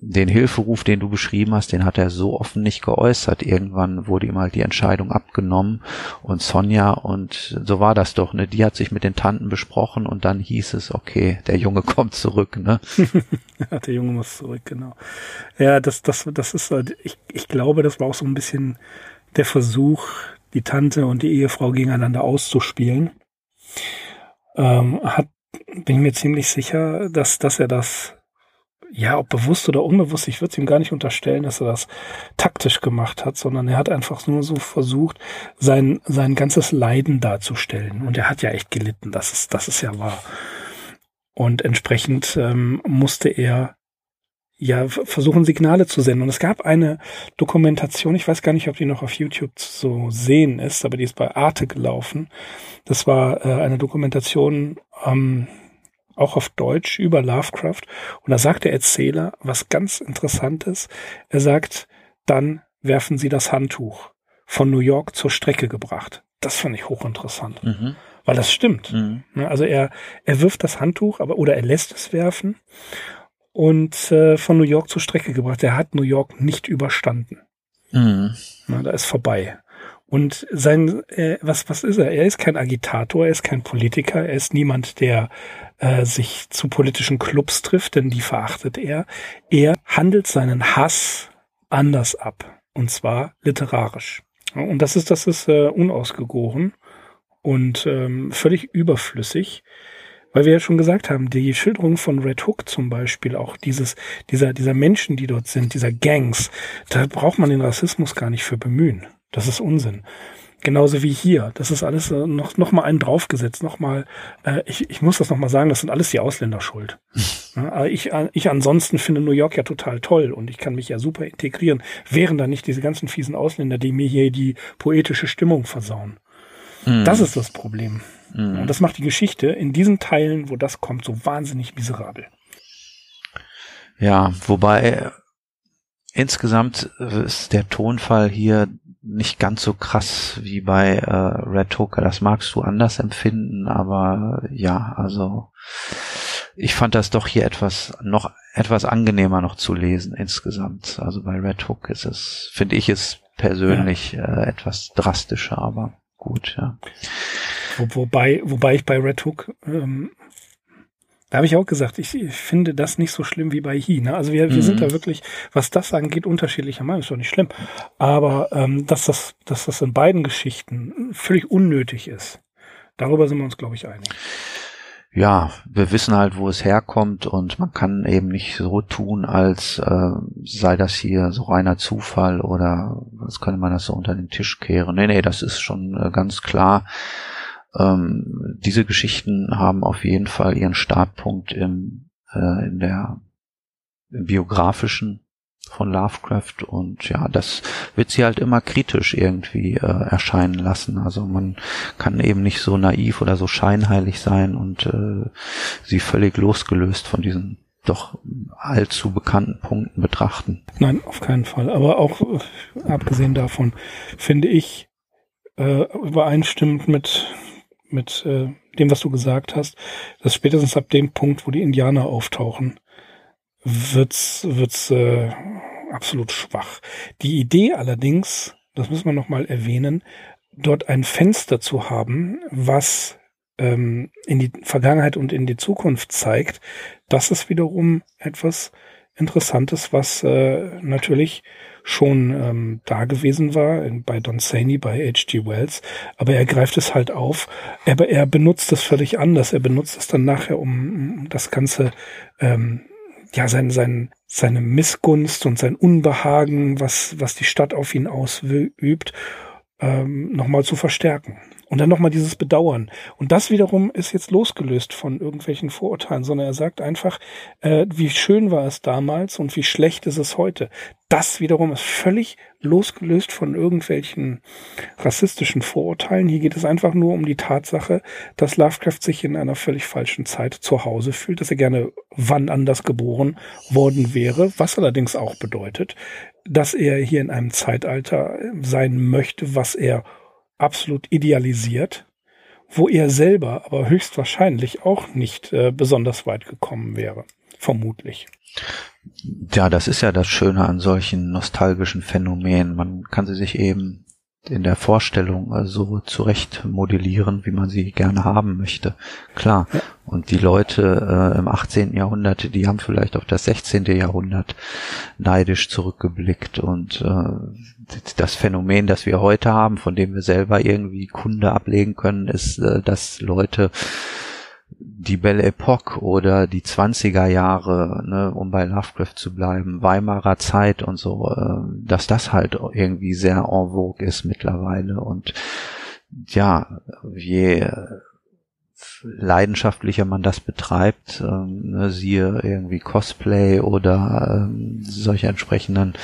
den Hilferuf, den du beschrieben hast, den hat er so offen nicht geäußert. Irgendwann wurde ihm halt die Entscheidung abgenommen und Sonja und so war das doch, ne? Die hat sich mit den Tanten besprochen und dann hieß es, okay, der Junge kommt zurück, ne? der Junge muss zurück, genau. Ja, das, das, das ist, halt, ich, ich glaube, das war auch so ein bisschen der Versuch, die Tante und die Ehefrau gegeneinander auszuspielen. Ähm, hat, bin ich mir ziemlich sicher, dass, dass er das ja, ob bewusst oder unbewusst, ich würde es ihm gar nicht unterstellen, dass er das taktisch gemacht hat, sondern er hat einfach nur so versucht, sein, sein ganzes Leiden darzustellen. Und er hat ja echt gelitten, das ist, das ist ja wahr. Und entsprechend ähm, musste er ja versuchen, Signale zu senden. Und es gab eine Dokumentation, ich weiß gar nicht, ob die noch auf YouTube zu sehen ist, aber die ist bei Arte gelaufen. Das war äh, eine Dokumentation ähm, auch auf Deutsch über Lovecraft. Und da sagt der Erzähler was ganz Interessantes. Er sagt, dann werfen Sie das Handtuch von New York zur Strecke gebracht. Das fand ich hochinteressant. Mhm. Weil das stimmt. Mhm. Ne, also er, er wirft das Handtuch, aber, oder er lässt es werfen und äh, von New York zur Strecke gebracht. Er hat New York nicht überstanden. Mhm. Na, da ist vorbei. Und sein, äh, was, was ist er? Er ist kein Agitator, er ist kein Politiker, er ist niemand, der äh, sich zu politischen Clubs trifft, denn die verachtet er. Er handelt seinen Hass anders ab. Und zwar literarisch. Und das ist, das ist äh, unausgegoren und ähm, völlig überflüssig. Weil wir ja schon gesagt haben, die Schilderung von Red Hook zum Beispiel, auch dieses, dieser, dieser Menschen, die dort sind, dieser Gangs, da braucht man den Rassismus gar nicht für bemühen. Das ist Unsinn. Genauso wie hier. Das ist alles äh, noch, noch mal einen draufgesetzt. Noch mal, äh, ich, ich muss das noch mal sagen, das sind alles die Ausländer schuld. ja, ich, äh, ich ansonsten finde New York ja total toll und ich kann mich ja super integrieren. Wären da nicht diese ganzen fiesen Ausländer, die mir hier die poetische Stimmung versauen. Mhm. Das ist das Problem. Mhm. Und das macht die Geschichte in diesen Teilen, wo das kommt, so wahnsinnig miserabel. Ja, wobei insgesamt ist der Tonfall hier nicht ganz so krass wie bei äh, Red Hooker. Das magst du anders empfinden, aber äh, ja, also ich fand das doch hier etwas noch etwas angenehmer noch zu lesen insgesamt. Also bei Red Hook ist es, finde ich es persönlich ja. äh, etwas drastischer, aber gut, ja. Wo, wobei, wobei ich bei Red Hook ähm, da habe ich auch gesagt, ich, ich, finde das nicht so schlimm wie bei He. Ne? Also wir, wir mhm. sind da wirklich, was das angeht, unterschiedlicher Meinung. Ist doch nicht schlimm. Aber ähm, dass, das, dass das in beiden Geschichten völlig unnötig ist, darüber sind wir uns, glaube ich, einig. Ja, wir wissen halt, wo es herkommt und man kann eben nicht so tun, als äh, sei das hier so reiner Zufall oder als könnte man das so unter den Tisch kehren. Nee, nee, das ist schon äh, ganz klar ähm, diese Geschichten haben auf jeden Fall ihren Startpunkt im, äh, in der im biografischen von Lovecraft und ja, das wird sie halt immer kritisch irgendwie äh, erscheinen lassen. Also man kann eben nicht so naiv oder so scheinheilig sein und äh, sie völlig losgelöst von diesen doch allzu bekannten Punkten betrachten. Nein, auf keinen Fall. Aber auch äh, abgesehen davon finde ich äh, übereinstimmend mit mit äh, dem, was du gesagt hast, dass spätestens ab dem Punkt, wo die Indianer auftauchen, wird's wird's äh, absolut schwach. Die Idee allerdings, das müssen wir noch mal erwähnen, dort ein Fenster zu haben, was ähm, in die Vergangenheit und in die Zukunft zeigt, das ist wiederum etwas Interessantes, was äh, natürlich schon ähm, da gewesen war, in, bei Don Saney, bei H.G. Wells, aber er greift es halt auf, aber er benutzt es völlig anders. Er benutzt es dann nachher, um, um das Ganze, ähm, ja, sein, sein, seine Missgunst und sein Unbehagen, was, was die Stadt auf ihn ausübt, ähm, nochmal zu verstärken. Und dann nochmal dieses Bedauern. Und das wiederum ist jetzt losgelöst von irgendwelchen Vorurteilen, sondern er sagt einfach, äh, wie schön war es damals und wie schlecht ist es heute. Das wiederum ist völlig losgelöst von irgendwelchen rassistischen Vorurteilen. Hier geht es einfach nur um die Tatsache, dass Lovecraft sich in einer völlig falschen Zeit zu Hause fühlt, dass er gerne wann anders geboren worden wäre, was allerdings auch bedeutet, dass er hier in einem Zeitalter sein möchte, was er absolut idealisiert, wo er selber aber höchstwahrscheinlich auch nicht äh, besonders weit gekommen wäre. Vermutlich. Ja, das ist ja das Schöne an solchen nostalgischen Phänomenen. Man kann sie sich eben in der Vorstellung so zurecht modellieren, wie man sie gerne haben möchte. Klar. Ja. Und die Leute äh, im 18. Jahrhundert, die haben vielleicht auf das 16. Jahrhundert neidisch zurückgeblickt und äh, das Phänomen, das wir heute haben, von dem wir selber irgendwie Kunde ablegen können, ist, äh, dass Leute die Belle Epoque oder die 20er Jahre, ne, um bei Lovecraft zu bleiben, Weimarer Zeit und so, äh, dass das halt irgendwie sehr en vogue ist mittlerweile und ja, je leidenschaftlicher man das betreibt, ähm, ne, siehe irgendwie Cosplay oder ähm, solche entsprechenden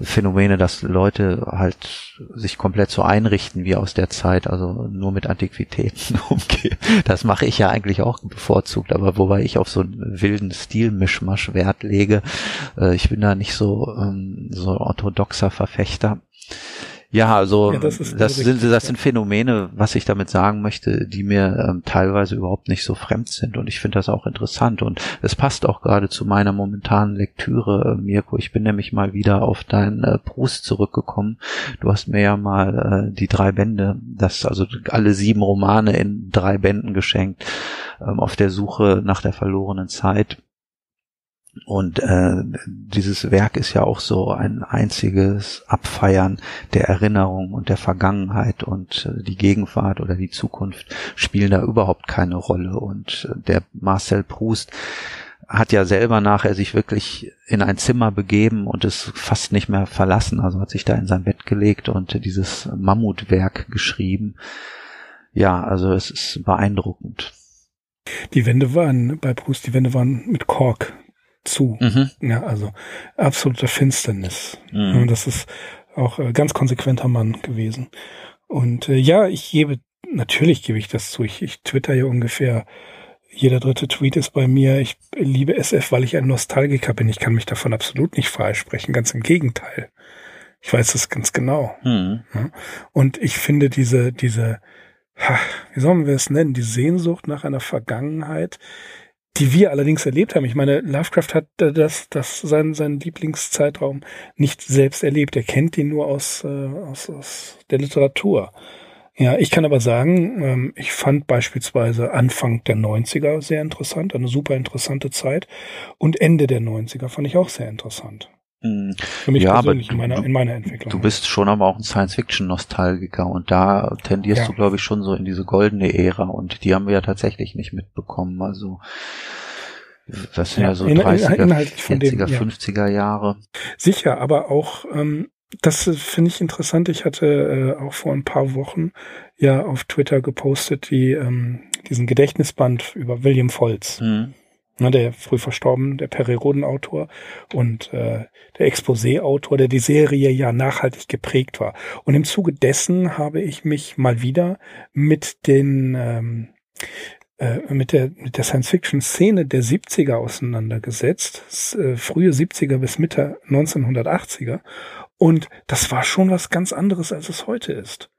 Phänomene, dass Leute halt sich komplett so einrichten wie aus der Zeit, also nur mit Antiquitäten umgehen. Das mache ich ja eigentlich auch bevorzugt, aber wobei ich auf so einen wilden Stilmischmasch Wert lege. Äh, ich bin da nicht so, ähm, so orthodoxer Verfechter. Ja, also ja, das, das sind das sind Phänomene, was ich damit sagen möchte, die mir ähm, teilweise überhaupt nicht so fremd sind und ich finde das auch interessant und es passt auch gerade zu meiner momentanen Lektüre, äh, Mirko. Ich bin nämlich mal wieder auf dein äh, Brust zurückgekommen. Du hast mir ja mal äh, die drei Bände, das also alle sieben Romane in drei Bänden geschenkt, ähm, auf der Suche nach der verlorenen Zeit. Und äh, dieses Werk ist ja auch so ein einziges Abfeiern der Erinnerung und der Vergangenheit und äh, die Gegenwart oder die Zukunft spielen da überhaupt keine Rolle. Und äh, der Marcel Proust hat ja selber nachher sich wirklich in ein Zimmer begeben und es fast nicht mehr verlassen. Also hat sich da in sein Bett gelegt und dieses Mammutwerk geschrieben. Ja, also es ist beeindruckend. Die Wände waren bei Proust, die Wände waren mit Kork zu. Mhm. Ja, also absolute Finsternis. Mhm. Das ist auch äh, ganz konsequenter Mann gewesen. Und äh, ja, ich gebe, natürlich gebe ich das zu. Ich, ich twitter ja ungefähr, jeder dritte Tweet ist bei mir. Ich liebe SF, weil ich ein Nostalgiker bin. Ich kann mich davon absolut nicht freisprechen. Ganz im Gegenteil. Ich weiß das ganz genau. Mhm. Ja? Und ich finde diese, diese, wie sollen wir es nennen, die Sehnsucht nach einer Vergangenheit, die wir allerdings erlebt haben. Ich meine, Lovecraft hat das, das sein, sein Lieblingszeitraum nicht selbst erlebt. Er kennt ihn nur aus, äh, aus, aus der Literatur. Ja, ich kann aber sagen, ähm, ich fand beispielsweise Anfang der 90er sehr interessant, eine super interessante Zeit. Und Ende der 90er fand ich auch sehr interessant. Hm. Für mich ja, persönlich in meiner, in meiner Entwicklung. Du bist schon aber auch ein Science-Fiction-Nostalgiker und da tendierst ja. du, glaube ich, schon so in diese goldene Ära und die haben wir ja tatsächlich nicht mitbekommen. Also das sind ja, ja so 30er, in, 40er, dem, ja. 50er Jahre. Sicher, aber auch ähm, das finde ich interessant. Ich hatte äh, auch vor ein paar Wochen ja auf Twitter gepostet, die ähm, diesen Gedächtnisband über William Foltz. Mhm. Na, der früh verstorben, der Perry-Roden-Autor und äh, der Exposé-Autor, der die Serie ja nachhaltig geprägt war. Und im Zuge dessen habe ich mich mal wieder mit den ähm, äh, mit der, mit der Science-Fiction-Szene der 70er auseinandergesetzt, äh, frühe 70er bis Mitte 1980er. Und das war schon was ganz anderes, als es heute ist.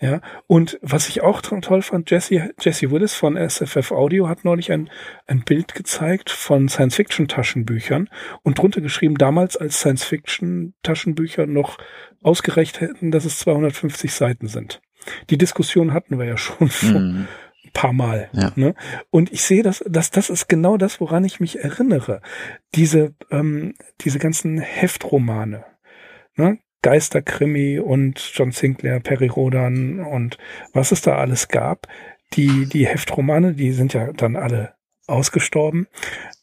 Ja, und was ich auch toll fand, Jesse, Jesse Willis von SFF Audio hat neulich ein, ein Bild gezeigt von Science-Fiction-Taschenbüchern und drunter geschrieben, damals als Science-Fiction-Taschenbücher noch ausgereicht hätten, dass es 250 Seiten sind. Die Diskussion hatten wir ja schon vor mm. ein paar Mal. Ja. Ne? Und ich sehe, dass, dass das ist genau das, woran ich mich erinnere. Diese, ähm, diese ganzen Heftromane. Ne? Geisterkrimi und John Sinclair, Perry Rodan und was es da alles gab. Die, die Heftromane, die sind ja dann alle ausgestorben,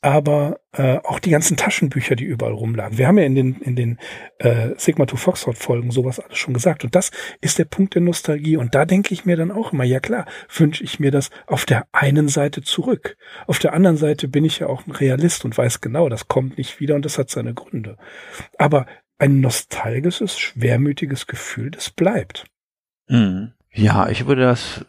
aber äh, auch die ganzen Taschenbücher, die überall rumlagen. Wir haben ja in den in den äh, Sigma to Foxtrot Folgen sowas alles schon gesagt und das ist der Punkt der Nostalgie und da denke ich mir dann auch immer, ja klar, wünsche ich mir das auf der einen Seite zurück. Auf der anderen Seite bin ich ja auch ein Realist und weiß genau, das kommt nicht wieder und das hat seine Gründe. Aber ein nostalgisches, schwermütiges Gefühl, das bleibt. Mhm. Ja, ich würde das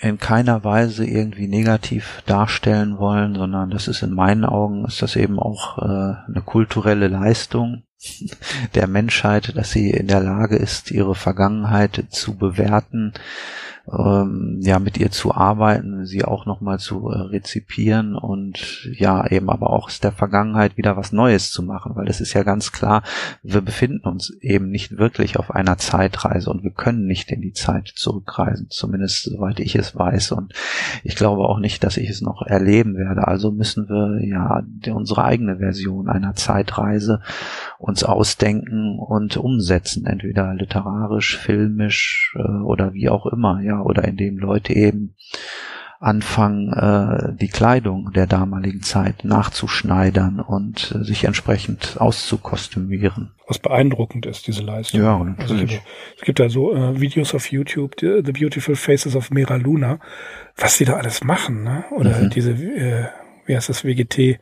in keiner Weise irgendwie negativ darstellen wollen, sondern das ist in meinen Augen, ist das eben auch äh, eine kulturelle Leistung der Menschheit, dass sie in der Lage ist, ihre Vergangenheit zu bewerten, ähm, ja mit ihr zu arbeiten, sie auch nochmal zu äh, rezipieren und ja eben aber auch aus der Vergangenheit wieder was Neues zu machen, weil es ist ja ganz klar, wir befinden uns eben nicht wirklich auf einer Zeitreise und wir können nicht in die Zeit zurückreisen, zumindest soweit ich es weiß und ich glaube auch nicht, dass ich es noch erleben werde. Also müssen wir ja unsere eigene Version einer Zeitreise uns ausdenken und umsetzen, entweder literarisch, filmisch äh, oder wie auch immer. Ja, oder indem Leute eben anfangen, äh, die Kleidung der damaligen Zeit nachzuschneidern und äh, sich entsprechend auszukostümieren. Was beeindruckend ist, diese Leistung. Ja, natürlich. Also, es gibt ja so äh, Videos auf YouTube, The, Beautiful Faces of Mira Luna, was die da alles machen, ne? Oder mhm. diese, äh, wie heißt das, WGT,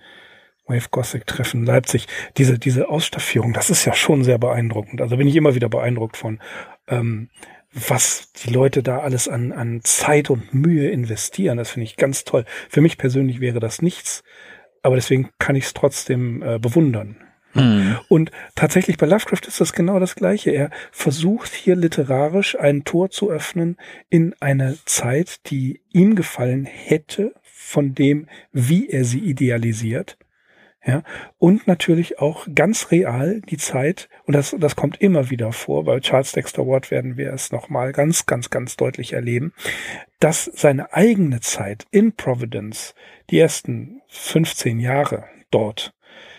Wave Gothic Treffen Leipzig, diese, diese Ausstaffierung, das ist ja schon sehr beeindruckend. Also bin ich immer wieder beeindruckt von. Ähm, was die Leute da alles an, an Zeit und Mühe investieren. Das finde ich ganz toll. Für mich persönlich wäre das nichts, aber deswegen kann ich es trotzdem äh, bewundern. Mhm. Und tatsächlich bei Lovecraft ist das genau das Gleiche. Er versucht hier literarisch ein Tor zu öffnen in eine Zeit, die ihm gefallen hätte, von dem, wie er sie idealisiert. Ja, und natürlich auch ganz real die Zeit, und das, das kommt immer wieder vor, bei Charles Dexter Ward werden wir es nochmal ganz, ganz, ganz deutlich erleben, dass seine eigene Zeit in Providence, die ersten 15 Jahre dort,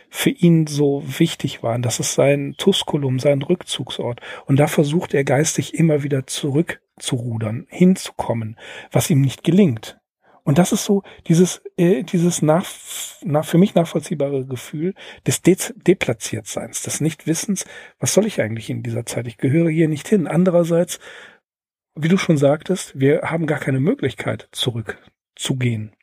für ihn so wichtig waren. Das ist sein Tusculum, sein Rückzugsort. Und da versucht er geistig immer wieder zurückzurudern, hinzukommen, was ihm nicht gelingt. Und das ist so dieses, äh, dieses nach, nach, für mich nachvollziehbare Gefühl des De Deplatziertseins, des Nichtwissens, was soll ich eigentlich in dieser Zeit? Ich gehöre hier nicht hin. Andererseits, wie du schon sagtest, wir haben gar keine Möglichkeit, zurückzugehen.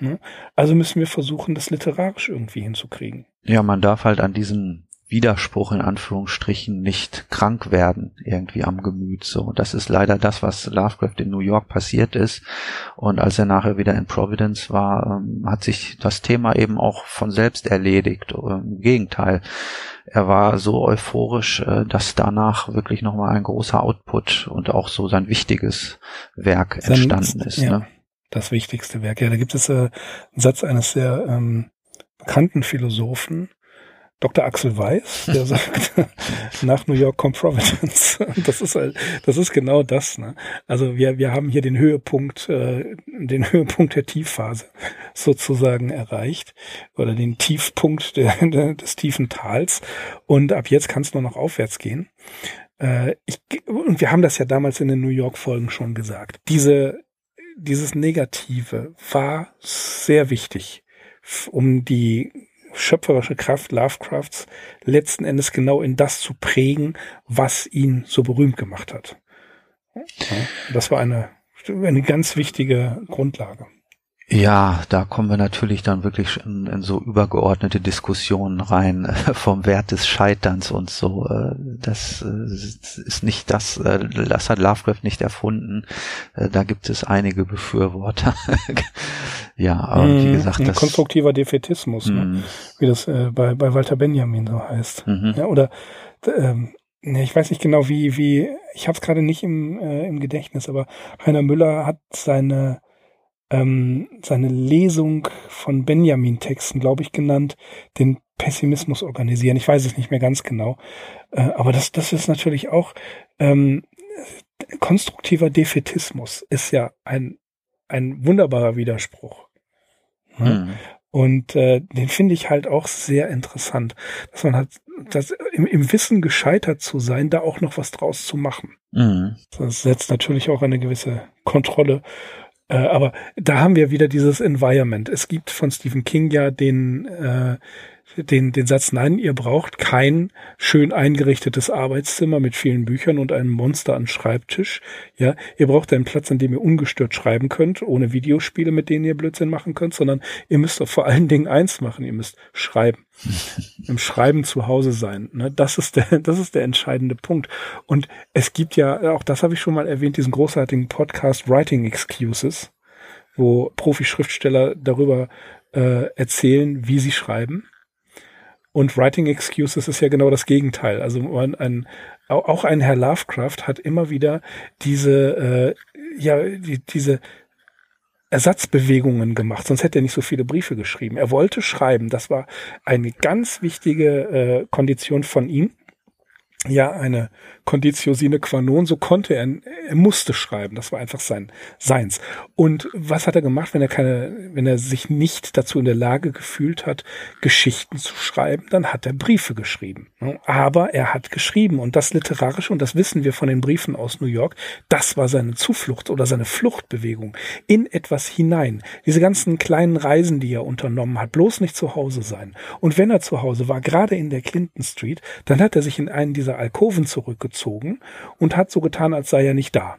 Ne? Also müssen wir versuchen, das literarisch irgendwie hinzukriegen. Ja, man darf halt an diesen Widerspruch in Anführungsstrichen nicht krank werden irgendwie am Gemüt. So, das ist leider das, was Lovecraft in New York passiert ist. Und als er nachher wieder in Providence war, ähm, hat sich das Thema eben auch von selbst erledigt. Im Gegenteil, er war so euphorisch, äh, dass danach wirklich nochmal ein großer Output und auch so sein wichtiges Werk entstanden ist. Ja, ne? Das wichtigste Werk. Ja, da gibt es äh, einen Satz eines sehr ähm, bekannten Philosophen, Dr. Axel Weiß, der sagt, nach New York kommt Providence. Das ist halt, das ist genau das. Ne? Also wir, wir haben hier den Höhepunkt, äh, den Höhepunkt der Tiefphase sozusagen erreicht oder den Tiefpunkt der, der, des tiefen Tals. Und ab jetzt kann es nur noch aufwärts gehen. Äh, ich, und wir haben das ja damals in den New York Folgen schon gesagt. Diese, dieses Negative war sehr wichtig, um die schöpferische Kraft Lovecrafts letzten Endes genau in das zu prägen, was ihn so berühmt gemacht hat. Das war eine, eine ganz wichtige Grundlage. Ja, da kommen wir natürlich dann wirklich in, in so übergeordnete Diskussionen rein äh, vom Wert des Scheiterns und so. Äh, das äh, ist nicht das, das hat Lovecraft nicht erfunden. Da gibt es einige Befürworter. ja, aber wie mhm, gesagt, das konstruktiver Defetismus, ne? Mhm. wie das bei, bei Walter Benjamin so heißt. Mhm. Ja, oder ähm, ich weiß nicht genau, wie, wie, ich habe es gerade nicht im, äh, im Gedächtnis, aber Heiner Müller hat seine ähm, seine Lesung von Benjamin-Texten, glaube ich, genannt, den Pessimismus organisieren. Ich weiß es nicht mehr ganz genau. Äh, aber das, das ist natürlich auch ähm, konstruktiver Defetismus ist ja ein, ein wunderbarer Widerspruch. Ne? Mhm. Und äh, den finde ich halt auch sehr interessant, dass man halt das im, im Wissen gescheitert zu sein, da auch noch was draus zu machen. Mhm. Das setzt natürlich auch eine gewisse Kontrolle Äh, aber da haben wir wieder dieses Environment. Es gibt von Stephen King ja den, äh, den, den Satz, nein, ihr braucht kein schön eingerichtetes Arbeitszimmer mit vielen Büchern und einem Monster an Schreibtisch. Ja, ihr braucht einen Platz, an dem ihr ungestört schreiben könnt, ohne Videospiele, mit denen ihr Blödsinn machen könnt, sondern ihr müsst vor allen Dingen eins machen, ihr müsst schreiben. Im Schreiben zu Hause sein. Ne? Das ist der, das ist der entscheidende Punkt. Und es gibt ja, auch das habe ich schon mal erwähnt, diesen großartigen Podcast Writing Excuses, wo Profi-Schriftsteller darüber äh, erzählen, wie sie schreiben. Und Writing Excuses ist ja genau das Gegenteil. Also man, ein, auch ein Herr Lovecraft hat immer wieder diese, äh, ja, die, diese Ersatzbewegungen gemacht, sonst hätte er nicht so viele Briefe geschrieben. Er wollte schreiben, das war eine ganz wichtige äh, Kondition von ihm ja eine Conditio sine qua non, so konnte er, er musste schreiben, das war einfach sein Seins. Und was hat er gemacht, wenn er keine, wenn er sich nicht dazu in der Lage gefühlt hat, Geschichten zu schreiben, dann hat er Briefe geschrieben. Aber er hat geschrieben und das literarische, und das wissen wir von den Briefen aus New York, das war seine Zuflucht oder seine Fluchtbewegung in etwas hinein. Diese ganzen kleinen Reisen, die er unternommen hat, bloß nicht zu Hause sein. Und wenn er zu Hause war, gerade in der Clinton Street, dann hat er sich in einen dieser Alkoven zurückgezogen und hat so getan, als sei er nicht da.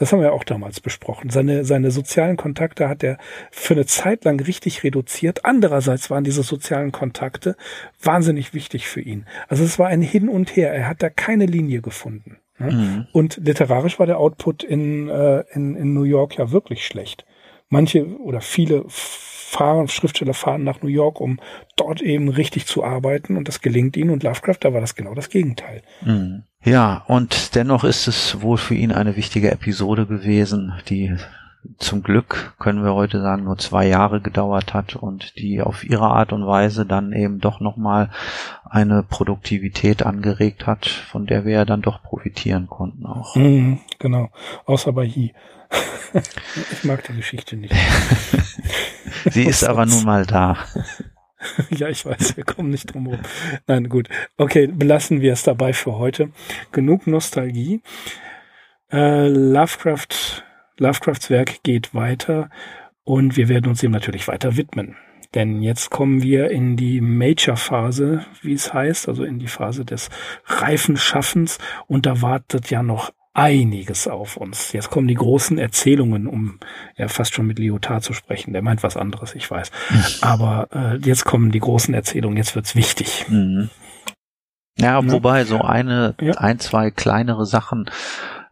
Das haben wir auch damals besprochen. Seine, seine sozialen Kontakte hat er für eine Zeit lang richtig reduziert. Andererseits waren diese sozialen Kontakte wahnsinnig wichtig für ihn. Also es war ein Hin und Her. Er hat da keine Linie gefunden. Ne? Mhm. Und literarisch war der Output in, äh, in, in New York ja wirklich schlecht. Manche oder viele fahren, Schriftsteller fahren nach New York, um dort eben richtig zu arbeiten und das gelingt ihnen und Lovecraft, da war das genau das Gegenteil. Mhm. Ja, und dennoch ist es wohl für ihn eine wichtige Episode gewesen, die zum Glück können wir heute sagen nur zwei Jahre gedauert hat und die auf ihre Art und Weise dann eben doch nochmal eine Produktivität angeregt hat, von der wir ja dann doch profitieren konnten auch. Mhm, genau, außer bei He. ich mag die Geschichte nicht. Sie ist aber nun mal da. ja, ich weiß, wir kommen nicht drum herum. Nein, gut. Okay, belassen wir es dabei für heute. Genug Nostalgie. Äh, Lovecraft, Lovecrafts Werk geht weiter und wir werden uns ihm natürlich weiter widmen. Denn jetzt kommen wir in die Major-Phase, wie es heißt, also in die Phase des reifen Schaffens und da wartet ja noch einiges auf uns. Jetzt kommen die großen Erzählungen, um ja fast schon mit Lyotard zu sprechen. Der meint was anderes, ich weiß. Aber äh, jetzt kommen die großen Erzählungen, jetzt wird's wichtig. Mhm. Ja, ja, wobei so eine, ja. ein, zwei kleinere Sachen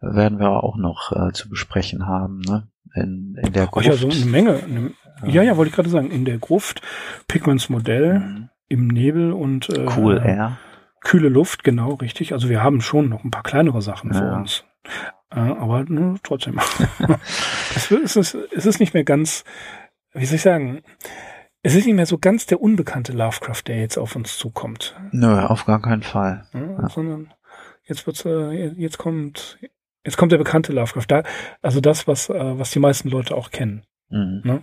werden wir auch noch äh, zu besprechen haben, ne? In, in der Gruft. Ja, so eine Menge. Eine, ja, ja, wollte ich gerade sagen. In der Gruft, Pigments Modell, mhm. im Nebel und äh, Cool Air. Kühle Luft, genau, richtig. Also wir haben schon noch ein paar kleinere Sachen ja. vor uns. Äh, aber ne, trotzdem. es, ist, es ist nicht mehr ganz, wie soll ich sagen, es ist nicht mehr so ganz der unbekannte Lovecraft, der jetzt auf uns zukommt. Nö, auf gar keinen Fall. Ja, ja. Sondern jetzt wird's, äh, jetzt kommt, jetzt kommt der bekannte Lovecraft. Da, also das, was, äh, was die meisten Leute auch kennen. Mhm. Ne?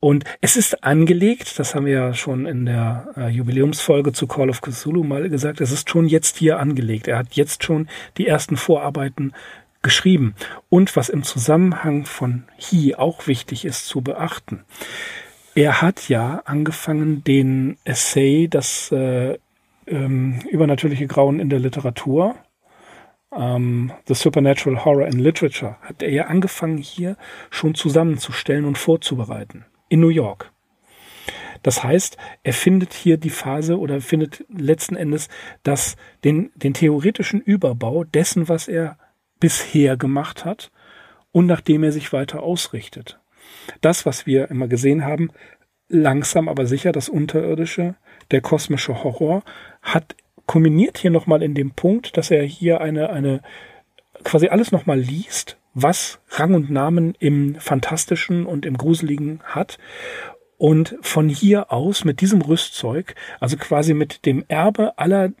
Und es ist angelegt, das haben wir ja schon in der äh, Jubiläumsfolge zu Call of Cthulhu mal gesagt, es ist schon jetzt hier angelegt. Er hat jetzt schon die ersten Vorarbeiten geschrieben. Und was im Zusammenhang von He auch wichtig ist zu beachten. Er hat ja angefangen, den Essay, das äh, ähm, übernatürliche Grauen in der Literatur, ähm, The Supernatural Horror in Literature, hat er ja angefangen, hier schon zusammenzustellen und vorzubereiten. In New York. Das heißt, er findet hier die Phase oder findet letzten Endes das, den, den theoretischen Überbau dessen, was er bisher gemacht hat und nachdem er sich weiter ausrichtet. Das, was wir immer gesehen haben, langsam aber sicher das Unterirdische, der kosmische Horror, hat kombiniert hier nochmal in dem Punkt, dass er hier eine, eine, quasi alles nochmal liest, was Rang und Namen im Fantastischen und im Gruseligen hat. Und von hier aus mit diesem Rüstzeug, also quasi mit dem Erbe aller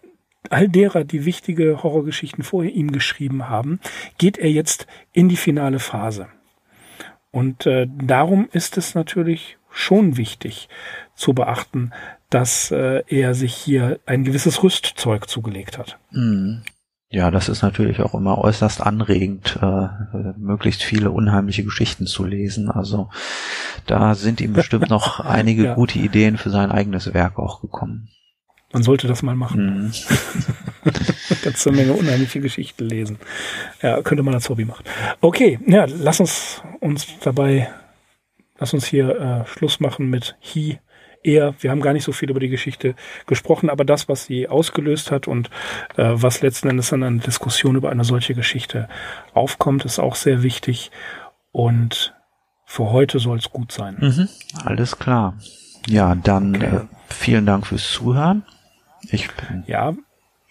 all derer, die wichtige Horrorgeschichten vor ihm geschrieben haben, geht er jetzt in die finale Phase. Und äh, darum ist es natürlich schon wichtig zu beachten, dass äh, er sich hier ein gewisses Rüstzeug zugelegt hat. Mhm. Ja, das ist natürlich auch immer äußerst anregend, äh, möglichst viele unheimliche Geschichten zu lesen. Also da sind ihm bestimmt noch einige ja. gute Ideen für sein eigenes Werk auch gekommen. Man sollte das mal machen. Mhm. Ganz eine Menge unheimliche Geschichten lesen. Ja, könnte man als Hobby machen. Okay, ja, lass uns uns dabei, lass uns hier äh, Schluss machen mit He eher, wir haben gar nicht so viel über die Geschichte gesprochen, aber das, was sie ausgelöst hat und äh, was letzten Endes dann eine Diskussion über eine solche Geschichte aufkommt, ist auch sehr wichtig. Und für heute soll es gut sein. Mhm, alles klar. Ja, dann okay. äh, vielen Dank fürs Zuhören. Ich bin. Ja,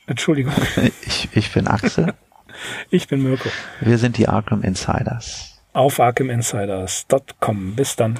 Entschuldigung. Ich, ich bin Axel. ich bin Mirko. Wir sind die Arkham Insiders. Auf arkhaminsiders.com. Bis dann.